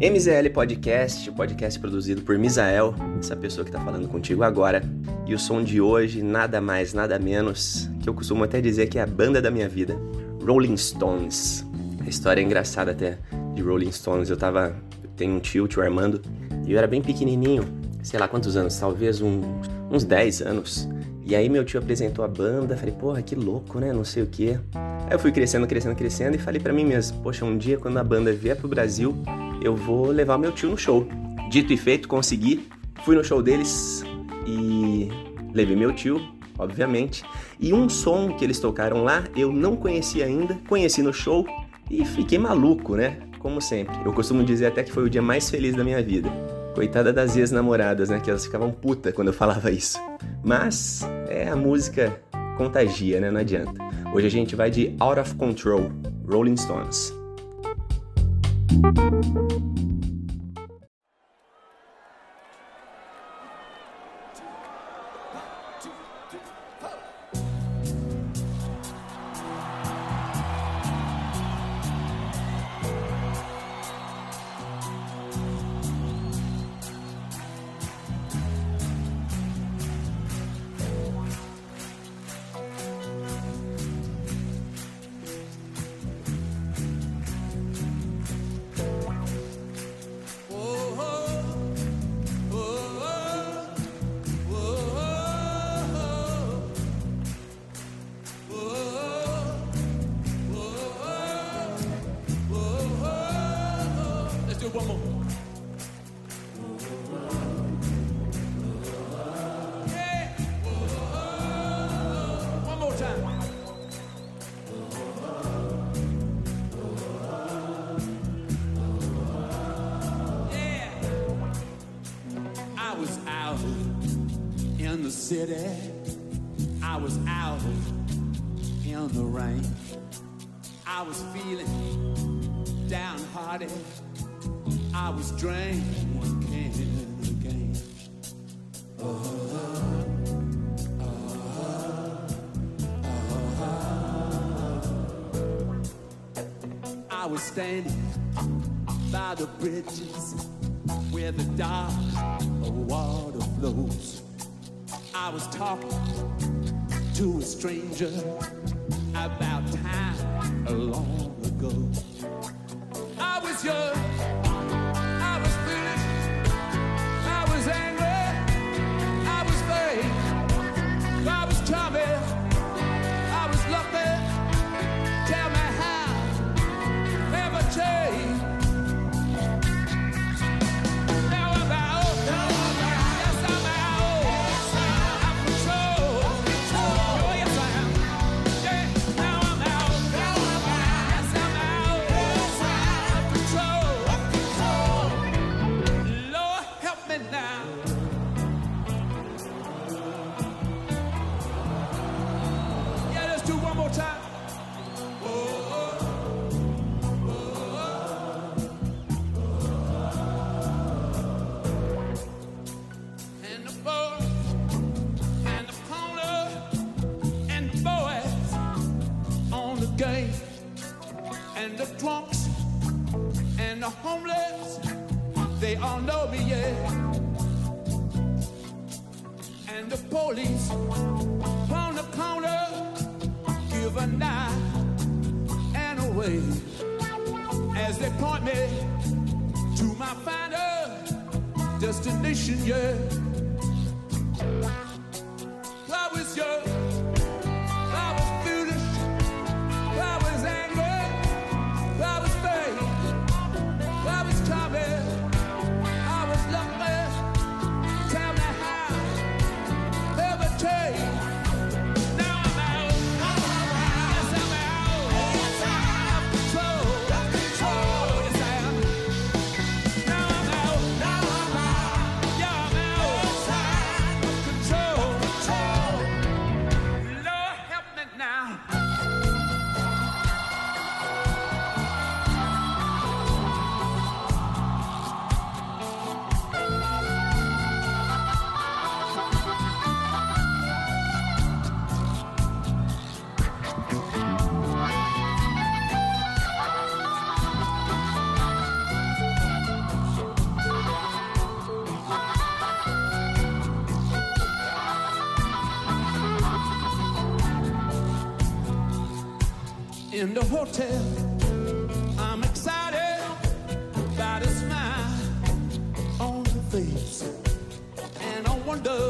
MZL Podcast, o podcast produzido por Misael, essa pessoa que está falando contigo agora. E o som de hoje, nada mais, nada menos, que eu costumo até dizer que é a banda da minha vida, Rolling Stones. A história é engraçada até de Rolling Stones. Eu tava. Eu tenho um tio, tio Armando, e eu era bem pequenininho, sei lá quantos anos, talvez um, uns 10 anos. E aí meu tio apresentou a banda, falei, porra, que louco, né? Não sei o quê. Aí eu fui crescendo, crescendo, crescendo e falei para mim mesmo, poxa, um dia quando a banda vier pro Brasil, eu vou levar meu tio no show. Dito e feito, consegui. Fui no show deles e levei meu tio, obviamente. E um som que eles tocaram lá eu não conhecia ainda, conheci no show e fiquei maluco, né? Como sempre. Eu costumo dizer até que foi o dia mais feliz da minha vida. Coitada das ex-namoradas, né? Que elas ficavam putas quando eu falava isso. Mas é a música contagia, né? Não adianta. Hoje a gente vai de Out of Control, Rolling Stones. City. I was out in the rain. I was feeling downhearted. I was drinking again. I was standing by the bridges where the dark water flows. I was talking to a stranger about time long ago. I was young, police on the corner give a nod and a wave as they point me to my final destination, yeah. In the hotel. I'm excited by the smile on her face. And I wonder